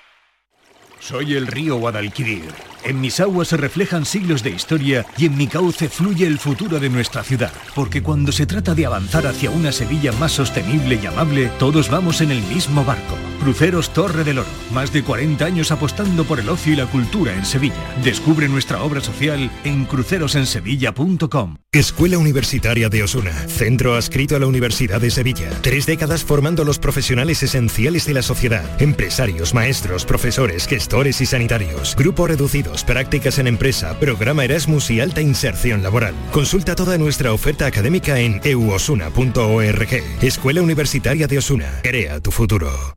Soy el río Guadalquivir. En mis aguas se reflejan siglos de historia y en mi cauce fluye el futuro de nuestra ciudad. Porque cuando se trata de avanzar hacia una Sevilla más sostenible y amable, todos vamos en el mismo barco. Cruceros Torre del Oro. Más de 40 años apostando por el ocio y la cultura en Sevilla. Descubre nuestra obra social en crucerosensevilla.com. Escuela Universitaria de Osuna, centro adscrito a la Universidad de Sevilla. Tres décadas formando los profesionales esenciales de la sociedad, empresarios, maestros, profesores, gestores y sanitarios. Grupos prácticas en empresa, programa Erasmus y alta inserción laboral. Consulta toda nuestra oferta académica en euosuna.org. Escuela Universitaria de Osuna, crea tu futuro.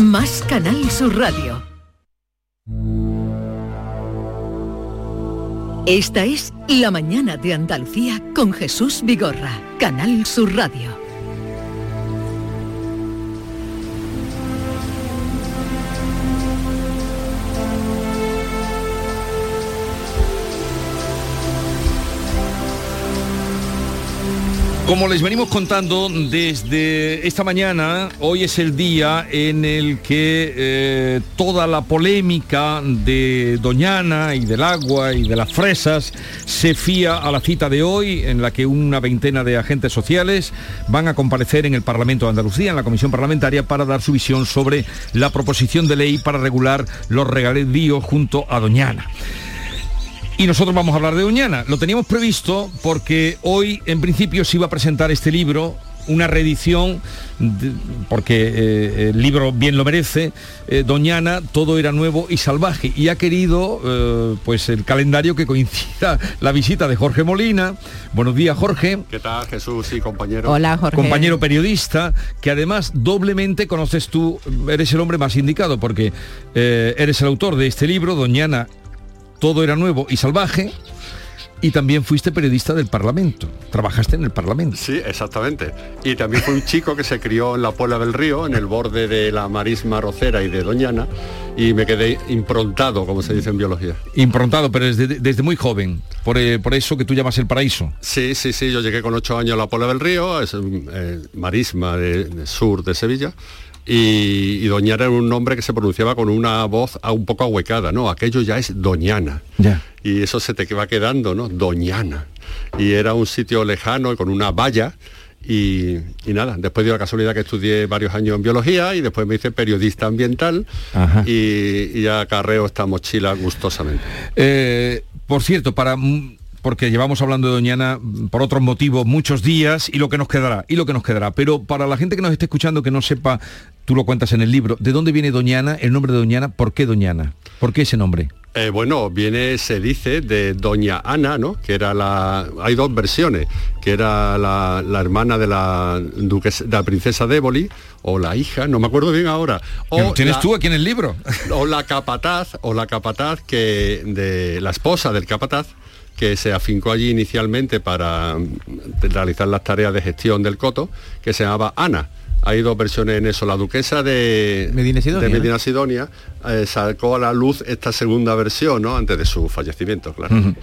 Más Canal Sur Radio. Esta es La mañana de Andalucía con Jesús Vigorra, Canal Sur Radio. Como les venimos contando desde esta mañana, hoy es el día en el que eh, toda la polémica de Doñana y del agua y de las fresas se fía a la cita de hoy en la que una veintena de agentes sociales van a comparecer en el Parlamento de Andalucía, en la Comisión Parlamentaria, para dar su visión sobre la proposición de ley para regular los regadíos junto a Doñana. Y nosotros vamos a hablar de Doñana. Lo teníamos previsto porque hoy en principio se iba a presentar este libro, una reedición, de- porque eh, el libro bien lo merece, eh, Doñana, todo era nuevo y salvaje. Y ha querido eh, pues el calendario que coincida la visita de Jorge Molina. Buenos días, Jorge. ¿Qué tal, Jesús y compañero? Compañero periodista, que además doblemente conoces tú, eres el hombre más indicado, porque eh, eres el autor de este libro, Doñana, todo era nuevo y salvaje, y también fuiste periodista del Parlamento, trabajaste en el Parlamento. Sí, exactamente. Y también fue un chico que se crió en la Puebla del Río, en el borde de la marisma rocera y de Doñana, y me quedé improntado, como se dice en biología. Improntado, pero desde, desde muy joven, por, eh, por eso que tú llamas el paraíso. Sí, sí, sí, yo llegué con ocho años a la Puebla del Río, es eh, marisma de, de sur de Sevilla. Y, y Doñana era un nombre que se pronunciaba con una voz a- un poco ahuecada, ¿no? Aquello ya es Doñana. Y eso se te va quedando, ¿no? Doñana. Y era un sitio lejano con una valla. Y, y nada, después dio la casualidad que estudié varios años en biología y después me hice periodista ambiental y, y ya acarreo esta mochila gustosamente. Eh, por cierto, para porque llevamos hablando de Doñana por otros motivos muchos días y lo que nos quedará, y lo que nos quedará. Pero para la gente que nos esté escuchando que no sepa, tú lo cuentas en el libro, ¿de dónde viene Doñana, el nombre de Doñana? ¿Por qué Doñana? ¿Por qué ese nombre? Eh, bueno, viene, se dice, de Doña Ana, ¿no? Que era la... Hay dos versiones, que era la, la hermana de la, duquesa, de la princesa de Éboli, o la hija, no me acuerdo bien ahora. O tienes la- tú aquí en el libro. o la capataz, o la capataz que de la esposa del capataz que se afincó allí inicialmente para mm, realizar las tareas de gestión del coto, que se llamaba Ana. Hay dos versiones en eso. La duquesa de Medina Sidonia, de ¿no? Medina Sidonia eh, sacó a la luz esta segunda versión, ¿no? Antes de su fallecimiento, claro.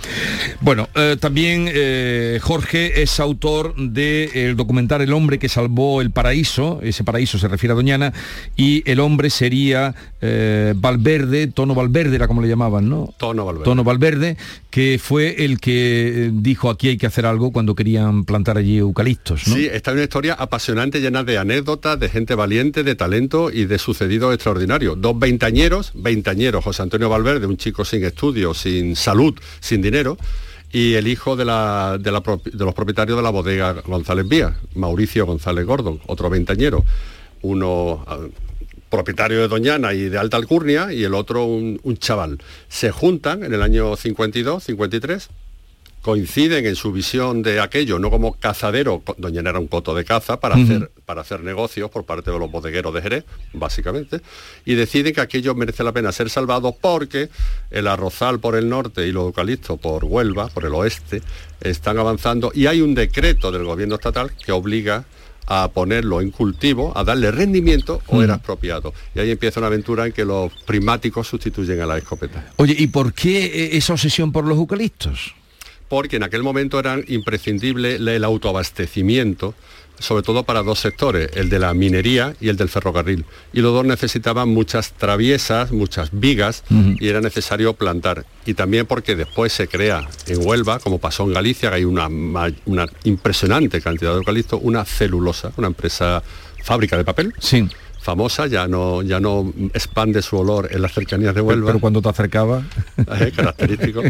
Bueno, eh, también eh, Jorge es autor del documental El hombre que salvó el paraíso, ese paraíso se refiere a Doñana, y el hombre sería Valverde, Tono Valverde era como le llamaban, ¿no? Tono Valverde. Tono Valverde, que fue el que dijo aquí hay que hacer algo cuando querían plantar allí eucaliptos, ¿no? Sí, esta es una historia apasionante, llena de anécdotas, de gente valiente, de talento y de sucedidos extraordinarios. Dos veintañeros, veintañeros, José Antonio Valverde, un chico sin estudios, sin salud, sin dinero, y el hijo de, la- de la de los propietarios de la bodega González Vía, Mauricio González Gordon, otro veintañero, uno ah, propietario de Doñana y de alta alcurnia y el otro un, un chaval. Se juntan en el año 52, 53, coinciden en su visión de aquello, no como cazadero, Doñana era un coto de caza para, hacer, para hacer negocios por parte de los bodegueros de Jerez, básicamente, y deciden que aquello merece la pena ser salvado porque el arrozal por el norte y los eucaliptos por Huelva, por el oeste, están avanzando y hay un decreto del gobierno estatal que obliga a ponerlo en cultivo, a darle rendimiento o era expropiado. Y ahí empieza una aventura en que los primáticos sustituyen a la escopeta. Oye, ¿y por qué eh, esa obsesión por los eucaliptos? Porque en aquel momento era imprescindible el autoabastecimiento, sobre todo para dos sectores, el de la minería y el del ferrocarril. Y los dos necesitaban muchas traviesas, muchas vigas, y era necesario plantar. Y también porque después se crea en Huelva, como pasó en Galicia, que hay una, impresionante cantidad de eucalipto, una celulosa, una empresa fábrica de papel. Sí. Famosa, ya no, ya no expande su olor en las cercanías de Huelva. Pero cuando te acercaba... Eh, característico.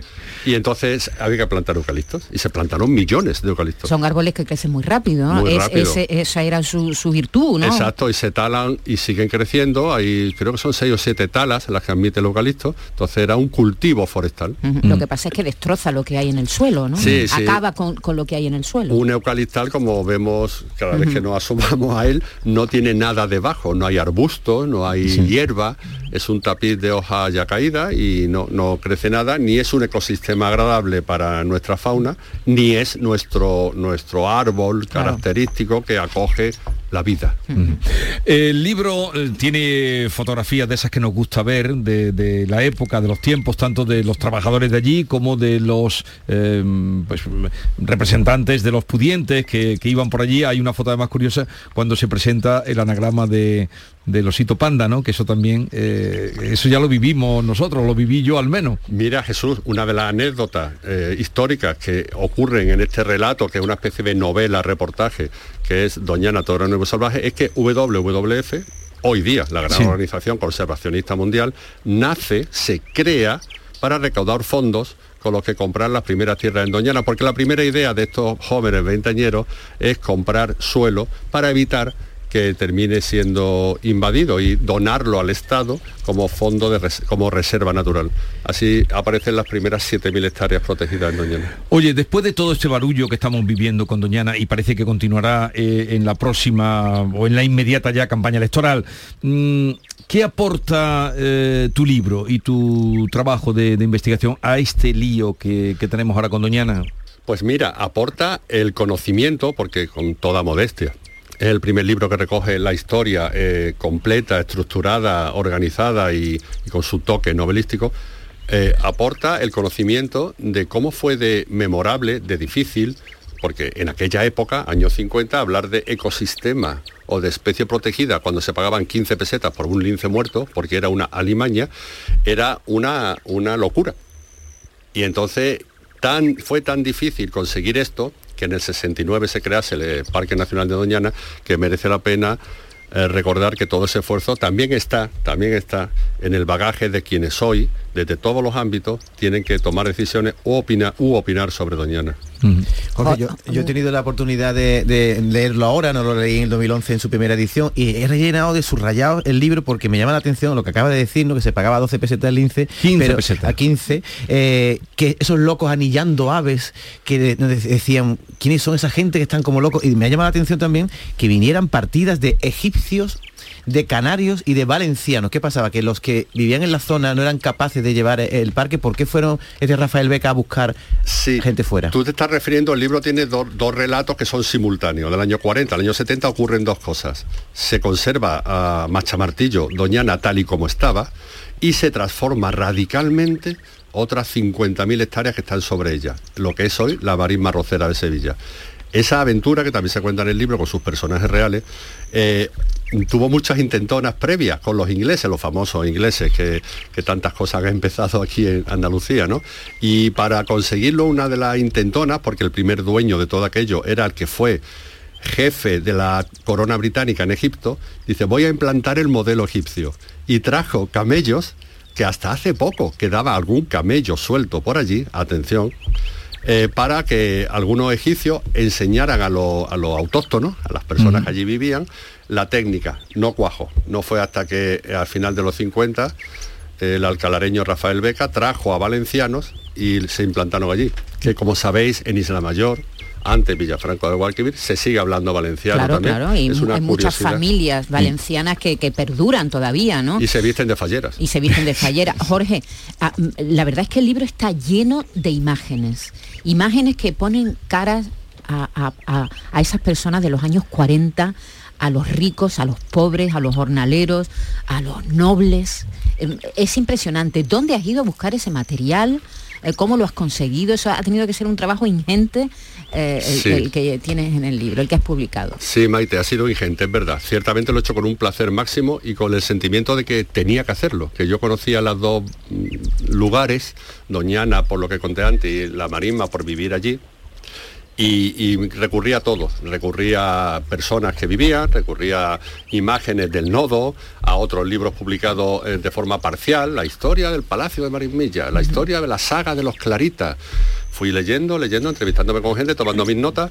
Y entonces había que plantar eucaliptos. Y se plantaron millones de eucaliptos. Son árboles que crecen muy rápido, ¿no? Muy Es- rápido. ese- esa era su, su virtud, ¿no? Exacto, y se talan y siguen creciendo. Hay, creo que son seis o siete talas las que admite el eucalipto. Entonces era un cultivo forestal. Lo que pasa es que destroza lo que hay en el suelo, ¿no? Sí, sí. Acaba con, con lo que hay en el suelo. Un eucaliptal, como vemos cada vez que nos asomamos a él, no tiene nada debajo, no hay arbusto, no hay hierba, es un tapiz de hoja ya caída y no, no crece nada, ni es un ecosistema agradable para nuestra fauna, ni es nuestro, nuestro árbol Claro. característico que acoge la vida. El libro eh, tiene fotografías de esas que nos gusta ver, de, de la época, de los tiempos, tanto de los trabajadores de allí como de los eh, pues, representantes de los pudientes que, que iban por allí. Hay una foto además curiosa cuando se presenta el anagrama de, del osito panda, ¿no? Que eso también, eh, eso ya lo vivimos nosotros, lo viví yo al menos. Mira Jesús, una de las anécdotas eh, históricas que ocurren en este relato, que es una especie de novela, reportaje, que es Doñana Toro Nuevo Salvaje, es que WWF, hoy día la gran Sí. organización conservacionista mundial, nace, se crea para recaudar fondos con los que comprar las primeras tierras en Doñana, porque la primera idea de estos jóvenes veinteañeros es comprar suelo para evitar que termine siendo invadido y donarlo al Estado como fondo de res- como reserva natural. Así aparecen las primeras 7.000 hectáreas protegidas en Doñana. Oye, después de todo este barullo que estamos viviendo con Doñana y parece que continuará eh, en la próxima o en la inmediata ya campaña electoral, mm, ¿qué aporta eh, tu libro y tu trabajo de, de investigación a este lío que, que tenemos ahora con Doñana? Pues mira, aporta el conocimiento, porque con toda modestia, es el primer libro que recoge la historia eh, completa, estructurada, organizada y, con su toque novelístico. eh, aporta el conocimiento de cómo fue de memorable, de difícil, porque en aquella época, años 50, hablar de ecosistema o de especie protegida cuando se pagaban 15 pesetas por un lince muerto, porque era una alimaña, era una, una locura. Y entonces fue tan difícil conseguir esto que en el 69 se crease el eh, Parque Nacional de Doñana, que merece la pena eh, recordar que todo ese esfuerzo también está, también está en el bagaje de quienes hoy, desde todos los ámbitos, tienen que tomar decisiones u opinar, u opinar sobre Doñana. Jorge, yo, yo he tenido la oportunidad de, de leerlo ahora, no lo leí en el 2011 en su primera edición, y he rellenado de subrayados el libro porque me llama la atención lo que acaba de decir, ¿no? que se pagaba 12 pesetas el lince, 15 pero pesetas. a 15, eh, que esos locos anillando aves, que decían, ¿quiénes son esa gente que están como locos? Y me ha llamado la atención también que vinieran partidas de egipcios de canarios y de valencianos. ¿Qué pasaba? Que los que vivían en la zona no eran capaces de llevar el parque. ¿Por qué fueron este Rafael Beca a buscar gente fuera? Tú te estás refiriendo, el libro tiene do- dos relatos que son simultáneos. Del año 40 al año 70 ocurren dos cosas. Se conserva a Machamartillo, Doñana tal y como estaba, y se transforma radicalmente otras 50.000 hectáreas que están sobre ella, lo que es hoy la marisma rocera de Sevilla. Esa aventura, que también se cuenta en el libro con sus personajes reales, eh, tuvo muchas intentonas previas con los ingleses, los famosos ingleses, que, que tantas cosas han empezado aquí en Andalucía, ¿no? Y para conseguirlo, una de las intentonas, porque el primer dueño de todo aquello era el que fue jefe de la corona británica en Egipto, dice, voy a implantar el modelo egipcio. Y trajo camellos que hasta hace poco quedaba algún camello suelto por allí, atención, eh, para que algunos egipcios enseñaran a, los- a los autóctonos, a las personas que allí vivían, la técnica. No cuajo. No fue hasta que eh, al final de los 50 el alcalareño Rafael Beca trajo a valencianos y se implantaron allí. Que como sabéis, en Isla Mayor, antes Villafranco de Guadalquivir, se sigue hablando valenciano Claro, también. claro, y es una hay muchas familias valencianas que, que perduran todavía, ¿no? Y se visten de falleras. y se visten de fallera. Jorge, ah, mm, la verdad es que el libro está lleno de imágenes, imágenes que ponen caras a, a- a- a esas personas de los años 40, a los ricos, a los pobres, a los jornaleros, a los nobles. Eh, Es impresionante. ¿Dónde has ido a buscar ese material? Eh, ¿Cómo lo has conseguido? Eso ha tenido que ser un trabajo ingente eh, el, Sí. el que tienes en el libro, el que has publicado. Sí, Maite, ha sido ingente, es verdad. Ciertamente lo he hecho con un placer máximo y con el sentimiento de que tenía que hacerlo, que yo conocía los dos mm, lugares, Doñana por lo que conté antes y la Marisma por vivir allí. Y, y recurría a todo, recurría a personas que vivían, recurría a imágenes del nodo, a otros libros publicados eh, de forma parcial, la historia del Palacio de Marismilla, la historia de la saga de los Claritas. Fui leyendo, leyendo, entrevistándome con gente, tomando mis notas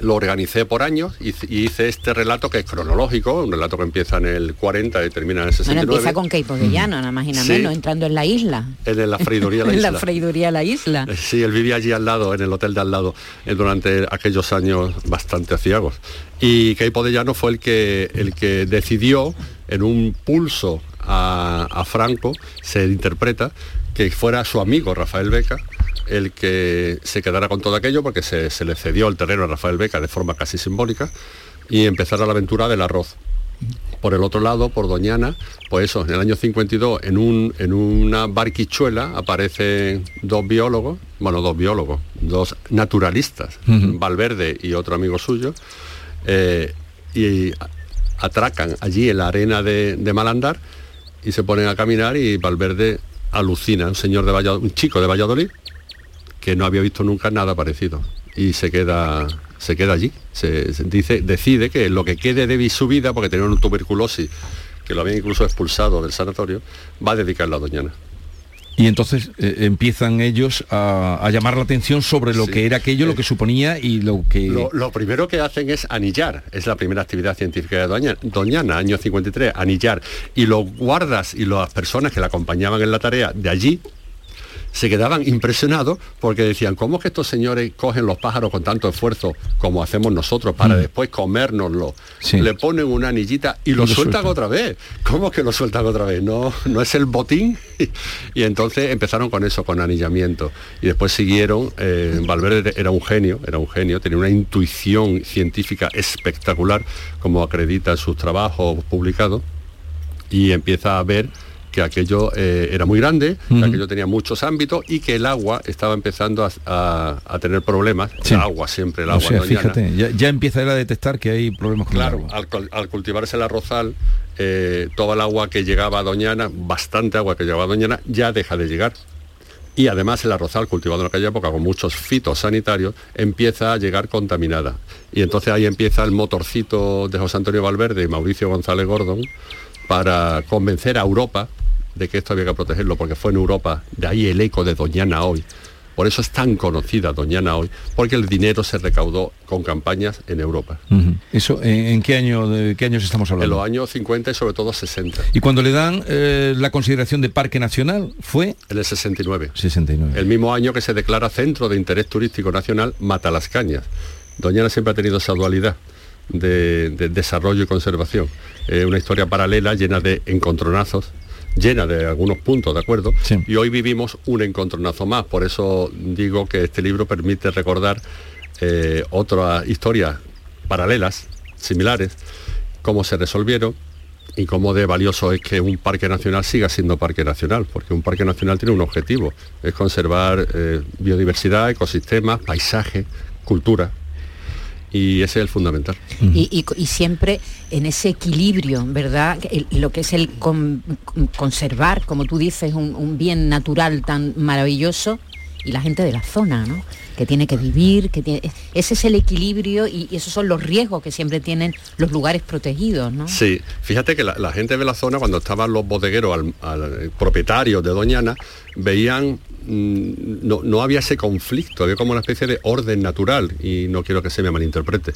lo organicé por años y hice este relato que es cronológico, un relato que empieza en el 40 y termina en el Bueno, 69. empieza con Keipo de Llano, nada más y nada Sí. menos, entrando en la isla. en la freiduría de la en isla. la freiduría de la isla. Eh, Sí, él vivía allí al lado, en el hotel de al lado, eh, durante aquellos años bastante aciagos. Y Keipo de Llano fue el que, el que decidió, en un pulso a, a Franco, se interpreta, que fuera su amigo Rafael Beca el que se quedara con todo aquello, porque se, se le cedió el terreno a Rafael Beca de forma casi simbólica, y empezara la aventura del arroz. Por el otro lado, por Doñana, pues eso, en el año 52, en, un, en una barquichuela aparecen dos biólogos, bueno, dos biólogos, dos naturalistas. Valverde y otro amigo suyo, eh, y atracan allí en la arena de, de Malandar y se ponen a caminar y Valverde alucina, un señor de Valladolid, un chico de Valladolid, que no había visto nunca nada parecido y se queda se queda allí se, se dice decide que lo que quede de su vida porque tenía una tuberculosis que lo habían incluso expulsado del sanatorio va a dedicarla a Doñana Y entonces eh, empiezan ellos a, a llamar la atención sobre lo Sí. que era aquello, lo que suponía y lo que... Lo, lo primero que hacen es anillar, es la primera actividad científica de Doña, Doñana, año 53, anillar. Y los guardas y las personas que la acompañaban en la tarea de allí se quedaban impresionados porque decían, ¿cómo es que estos señores cogen los pájaros con tanto esfuerzo como hacemos nosotros para Mm. después comérnoslo? Sí. Le ponen una anillita y lo, Y lo sueltan sueltan. otra vez. ¿Cómo que lo sueltan otra vez? No, no es el botín. y entonces empezaron con eso, con anillamiento. Y después siguieron, eh, Valverde era un genio, era un genio, tenía una intuición científica espectacular, como acredita en sus trabajos publicados, y empieza a ver que aquello eh, era muy grande, Ujú. que aquello tenía muchos ámbitos y que el agua estaba empezando a, a- a tener problemas. Sí. El agua siempre, el o agua sea, fíjate, ya, ya empieza él a detectar que hay problemas con Claro, el agua. al, al cultivarse el arrozal, eh, toda el agua que llegaba a Doñana, bastante agua que llegaba a Doñana, ya deja de llegar. Y además el arrozal cultivado en aquella época con muchos fitosanitarios empieza a llegar contaminada. Y entonces ahí empieza el motorcito de José Antonio Valverde y Mauricio González Gordon para convencer a Europa de que esto había que protegerlo, porque fue en Europa, de ahí el eco de Doñana hoy. Por eso es tan conocida Doñana hoy, porque el dinero se recaudó con campañas en Europa. Eso, ¿en, en qué año de qué años estamos En hablando? los años 50 y sobre todo 60. Y cuando le dan eh, la consideración de parque nacional fue En el 69. 69. El mismo año que se declara Centro de Interés Turístico Nacional Matalascañas. Doñana siempre ha tenido esa dualidad de, de desarrollo y conservación. Eh, una historia paralela llena de encontronazos, llena de algunos puntos, ¿de acuerdo? Y hoy vivimos un encontronazo más. Por eso digo que este libro permite recordar eh, otras historias paralelas, similares, cómo se resolvieron y cómo de valioso es que un parque nacional siga siendo parque nacional, porque un parque nacional tiene un objetivo, es conservar eh, biodiversidad, ecosistemas, paisaje, cultura, y ese es el fundamental. y, y- y siempre en ese equilibrio, ¿verdad? El- lo que es el con- conservar, como tú dices, un, un bien natural tan maravilloso y la gente de la zona, ¿no? Que tiene que vivir, que tiene, ese es el equilibrio y, y esos son los riesgos que siempre tienen los lugares protegidos, ¿no? Sí, fíjate que la, la gente de la zona, cuando estaban los bodegueros, al, al- propietarios de Doñana, veían no, no había ese conflicto, había como una especie de orden natural y no quiero que se me malinterprete.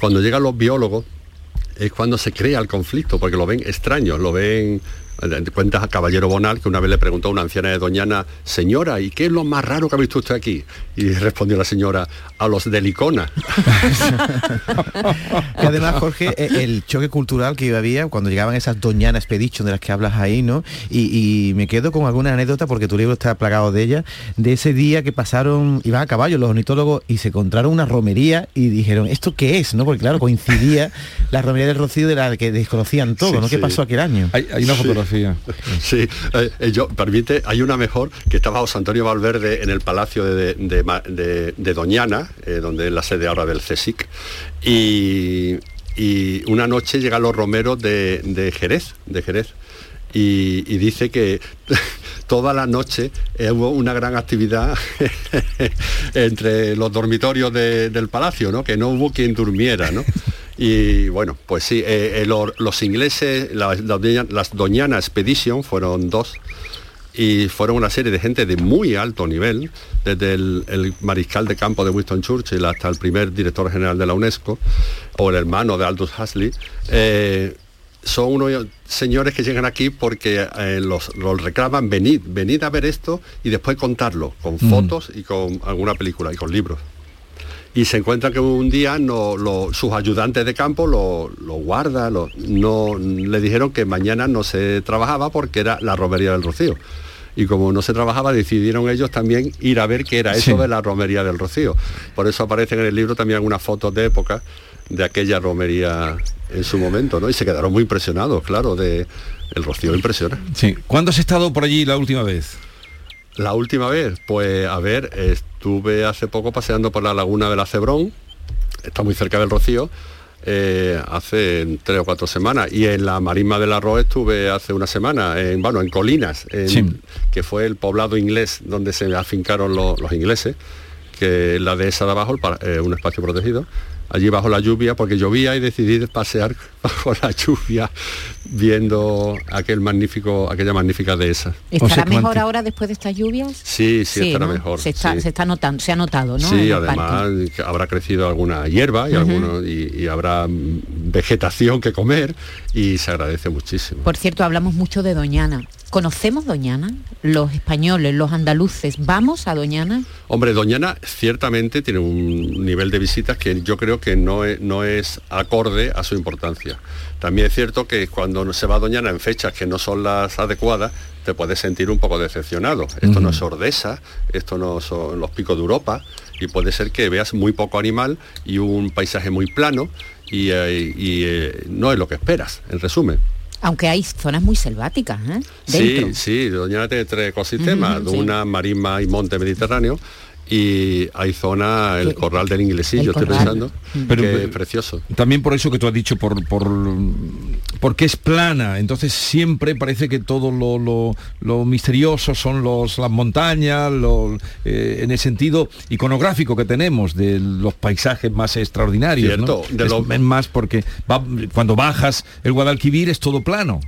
Cuando llegan los biólogos es cuando se crea el conflicto, porque lo ven extraño, lo ven Cuenta a Caballero Bonal que una vez le preguntó a una anciana de Doñana, señora, ¿y qué es lo más raro que ha visto usted aquí? Y respondió la señora, a los de Licona. y además, Jorge, e- el choque cultural que había cuando llegaban esas Doñana Expedition de las que hablas ahí, ¿no? Y, y me quedo con alguna anécdota, porque tu libro está plagado de ella, de ese día que pasaron, iban a caballo los ornitólogos y se encontraron una romería y dijeron, ¿esto qué es? ¿no? Porque claro, coincidía la romería del Rocío de la que desconocían todo, Sí, ¿no? ¿Qué sí. pasó aquel año? Hay, hay una fotografía. Sí, eh, yo, permite, hay una mejor que estaba José Antonio Valverde en el Palacio de, Doñana, eh, donde es la sede ahora del CSIC, y, una noche llegan los romeros de, Jerez, de Jerez, y, dice que toda la noche eh, hubo una gran actividad entre los dormitorios de- del palacio, ¿no? que no hubo quien durmiera. ¿no? Y bueno, pues sí, eh, eh, lo- los ingleses, la- la doña- las Doñana Expedition fueron dos y fueron una serie de gente de muy alto nivel, desde el, el mariscal de campo de Winston Churchill hasta el primer director general de la UNESCO, o el hermano de Aldous Huxley. eh, son unos señores que llegan aquí porque eh, los, los reclaman, venid, venid a ver esto y después contarlo, con Mm. fotos y con alguna película y con libros y se encuentra que un día no, lo- sus ayudantes de campo lo, lo guardan, lo- no, le dijeron que mañana no se trabajaba porque era la romería del Rocío. Y como no se trabajaba, decidieron ellos también ir a ver qué era eso Sí. de la romería del Rocío. Por eso aparecen en el libro también algunas fotos de época de aquella romería en su momento, ¿no? Y se quedaron muy impresionados, claro, de el Rocío impresiona. Sí. ¿Cuándo has estado por allí la última vez? La última vez, pues a ver, estuve hace poco paseando por la laguna de la Cebrón, está muy cerca del Rocío, eh, hace tres o cuatro semanas. Y en la marisma del arroz estuve hace una semana, en, bueno, en Colinas, en- Sí. que fue el poblado inglés donde se afincaron lo- los ingleses, que la dehesa de abajo, el eh, un espacio protegido. Allí bajo la lluvia, porque llovía y decidí pasear bajo la lluvia viendo aquel magnífico, aquella magnífica dehesa. ¿Estará mejor ahora después de estas lluvias? Sí, sí, estará ¿no? mejor. Se está, sí. se está notando, se ha notado, ¿no? Sí, parque. además habrá crecido alguna hierba y, Ujú. alguno- y, y habrá vegetación que comer y se agradece muchísimo. Por cierto, hablamos mucho de Doñana. ¿Conocemos Doñana? Los españoles, los andaluces, ¿vamos a Doñana? Hombre, Doñana ciertamente tiene un nivel de visitas que yo creo que no es, no es acorde a su importancia. También es cierto que cuando se va a Doñana en fechas que no son las adecuadas, te puedes sentir un poco decepcionado. Esto no es Ordesa, esto no son los picos de Europa y puede ser que veas muy poco animal y un paisaje muy plano y, eh, y, eh, no es lo que esperas, en resumen. Aunque hay zonas muy selváticas, ¿eh? Dentro. Sí, sí, Doñana tiene tres ecosistemas, sí. una marisma y monte mediterráneo y hay zona, el corral del inglesillo, estoy pensando, Pero, que es precioso. También por eso que tú has dicho, por, por porque es plana, entonces siempre parece que todo lo, lo- lo misterioso son los, las montañas, lo- eh, en el sentido iconográfico que tenemos de los paisajes más extraordinarios. ¿no? De es, lo- es más porque va- cuando bajas el Guadalquivir es todo plano,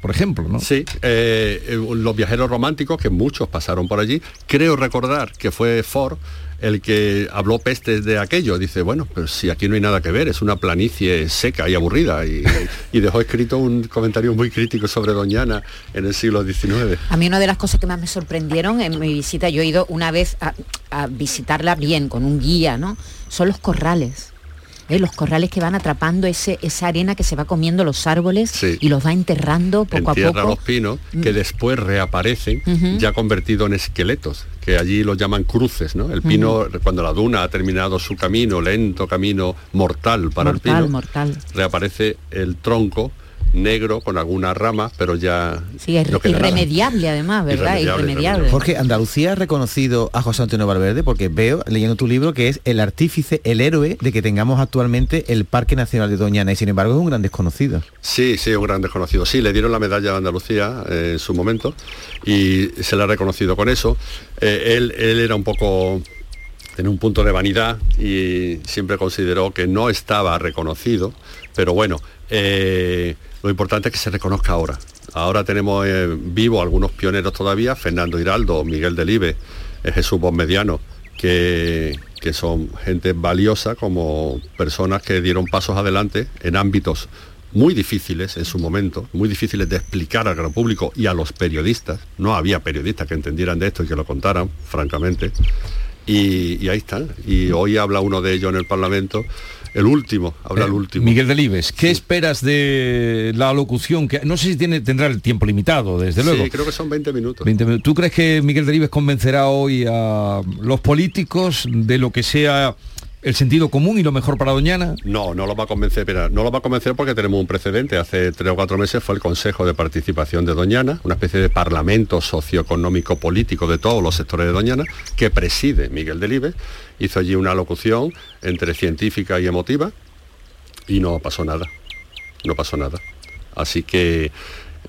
por ejemplo, ¿no? Sí, eh, eh, los viajeros románticos, que muchos pasaron por allí, creo recordar que fue Ford el que habló pestes de aquello. Dice, bueno, pero si aquí no hay nada que ver, es una planicie seca y aburrida. Y, y dejó escrito un comentario muy crítico sobre Doñana en el siglo XIX. A mí una de las cosas que más me sorprendieron en mi visita, yo he ido una vez a, a visitarla bien, con un guía, ¿no? Son los corrales. ¿Eh? Los corrales que van atrapando ese, esa arena que se va comiendo los árboles Sí. y los va enterrando poco a Entierra poco. los pinos que Mm. después reaparecen ya convertidos en esqueletos, que allí los llaman cruces, ¿no? El pino, cuando la duna ha terminado su camino, lento camino mortal para el pino, mortal. reaparece el tronco negro con algunas ramas, pero ya Sí, es no nada. irremediable además, ¿verdad? Irremediable. Jorge, ¿Andalucía ha reconocido a José Antonio Valverde? Porque veo, leyendo tu libro, que es el artífice, el héroe de que tengamos actualmente el Parque Nacional de Doñana y sin embargo es un gran desconocido. Sí, sí, un gran desconocido. Sí, le dieron la medalla de Andalucía eh, en su momento y se le ha reconocido con eso. Eh, él, él era un poco en un punto de vanidad y siempre consideró que no estaba reconocido, pero bueno, eh, lo importante es que se reconozca ahora. Ahora tenemos eh, vivo algunos pioneros todavía, Fernando Hiraldo, Miguel Delive, eh, Jesús Mediano, que, que son gente valiosa como personas que dieron pasos adelante en ámbitos muy difíciles en su momento, muy difíciles de explicar al gran público y a los periodistas. No había periodistas que entendieran de esto y que lo contaran, francamente. Y ahí están. Y hoy habla uno de ellos en el Parlamento el último, habla el Eh, último. Miguel Delibes, ¿qué esperas de la locución? Que no sé si tiene, tendrá el tiempo limitado, desde luego. Sí, creo que son 20 minutos. 20 minutos. ¿Tú crees que Miguel Delibes convencerá hoy a los políticos de lo que sea el sentido común y lo mejor para Doñana? No, no lo va a convencer, pero no lo va a convencer porque tenemos un precedente. Hace tres o cuatro meses fue el Consejo de Participación de Doñana, una especie de parlamento socioeconómico político de todos los sectores de Doñana, que preside Miguel Delibes. Hizo allí una locución entre científica y emotiva y no pasó nada. No pasó nada. Así que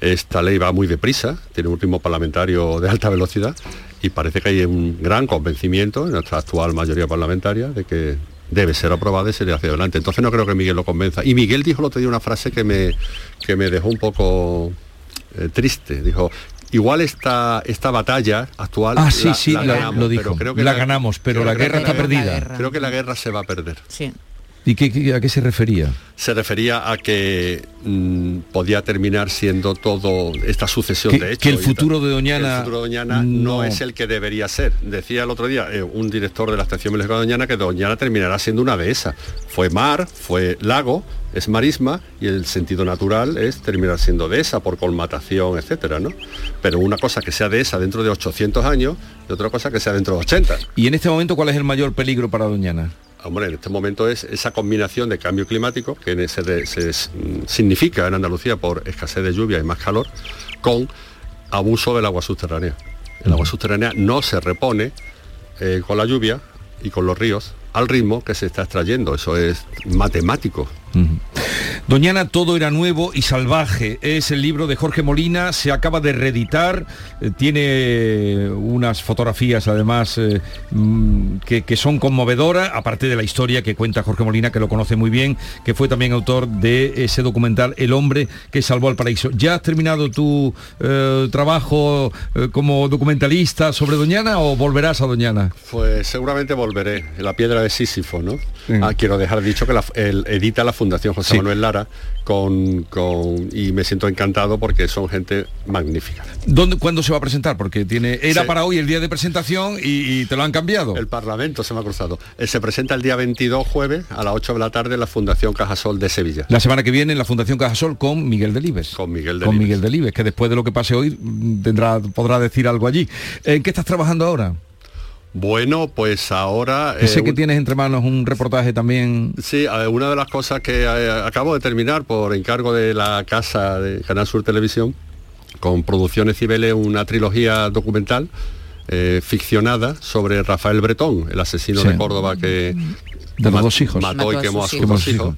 esta ley va muy deprisa, tiene un ritmo parlamentario de alta velocidad y parece que hay un gran convencimiento en nuestra actual mayoría parlamentaria de que debe ser aprobada y se hacia adelante. Entonces no creo que Miguel lo convenza. Y Miguel dijo el otro día una frase que me, que me dejó un poco eh, triste. Dijo, igual esta, esta batalla actual Ah, sí, sí, la- ganamos, lo dijo. pero creo que La ganamos, pero la guerra está perdida. Creo que la guerra se va a perder. Sí. ¿Y qué, qué- a qué se refería? Se refería a que mm, podía terminar siendo todo esta sucesión Que- de hechos. que el futuro de Doñana el futuro de Doñana no. no- es el que debería ser. Decía el otro día eh, un director de la estación Mélica de Doñana que Doñana terminará siendo una dehesa. Fue mar, fue lago, es marisma y el sentido natural es terminar siendo dehesa por colmatación, etcétera, ¿no? Pero una cosa que sea dehesa dentro de 800 años y otra cosa que sea dentro de 80. ¿Y en este momento cuál es el mayor peligro para Doñana? Hombre, en este momento es esa combinación de cambio climático que se, mm, significa en Andalucía por escasez de lluvia y más calor, con abuso del agua subterránea. El agua subterránea no se repone eh, con la lluvia y con los ríos al ritmo que se está extrayendo. Eso es matemático. Doñana, todo era nuevo y salvaje. Es el libro de Jorge Molina, se acaba de reeditar, eh, tiene unas fotografías además eh, mm, que, que son conmovedoras, aparte de la historia que cuenta Jorge Molina, que lo conoce muy bien, que fue también autor de ese documental El hombre que salvó al paraíso. ¿Ya has terminado tu eh, trabajo como documentalista sobre Doñana o volverás a Doñana? Pues seguramente volveré. La piedra de Sísifo, ¿no? Ah, quiero dejar dicho que la- el- edita la Fundación José Manuel Lara con, con- y me siento encantado porque son gente magnífica. ¿Dónde, ¿Cuándo se va a presentar? Porque tiene, era para hoy el día de presentación y, y te lo han cambiado. El Parlamento se me ha cruzado. Eh, Se presenta el día 22 jueves a las 8 de la tarde en la Fundación Cajasol de Sevilla. La semana que viene en la Fundación Cajasol con Miguel Delibes. Con Miguel Con Delibes. Miguel Delibes, que después de lo que pase hoy mm, tendrá, podrá decir algo allí. ¿En qué estás trabajando ahora? Bueno, pues ahora... Eh, sé que un- tienes entre manos un reportaje también. Sí, una de las cosas que eh, acabo de terminar por encargo de la casa de Canal Sur Televisión, con Producciones Cibeles, una trilogía documental eh, ficcionada sobre Rafael Bretón, el asesino Sí. de Córdoba que De los dos hijos. mató, Mató y a quemó a sus sus hijos. dos hijos.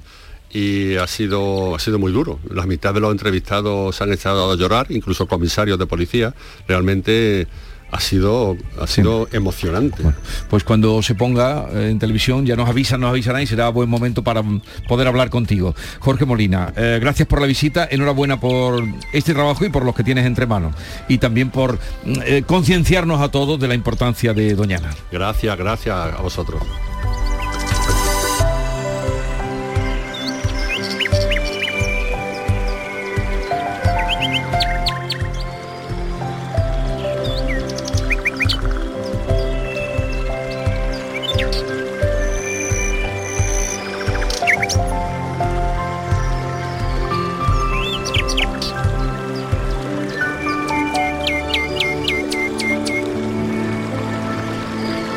Y ha sido, ha sido muy duro. La mitad de los entrevistados se han echado a llorar, incluso comisarios de policía. Realmente ha sido, ha sido emocionante. Pues cuando se ponga eh, en televisión ya nos avisan, nos avisarán y será buen momento para poder hablar contigo. Jorge Molina, eh, gracias por la visita, enhorabuena por este trabajo y por los que tienes entre manos. Y también por mm, eh, concienciarnos a todos de la importancia de Doñana. Gracias, gracias a vosotros.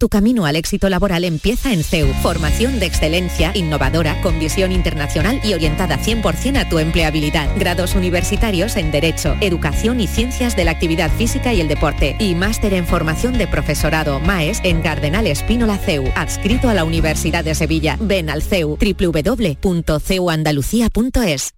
Tu camino al éxito laboral empieza en CEU. Formación de excelencia, innovadora, con visión internacional y orientada 100% a tu empleabilidad. Grados universitarios en Derecho, Educación y Ciencias de la Actividad Física y el Deporte. Y máster en formación de profesorado MAES en Cardenal Espínola CEU. Adscrito a la Universidad de Sevilla. Ven al CEU www.ceuandalucía.es.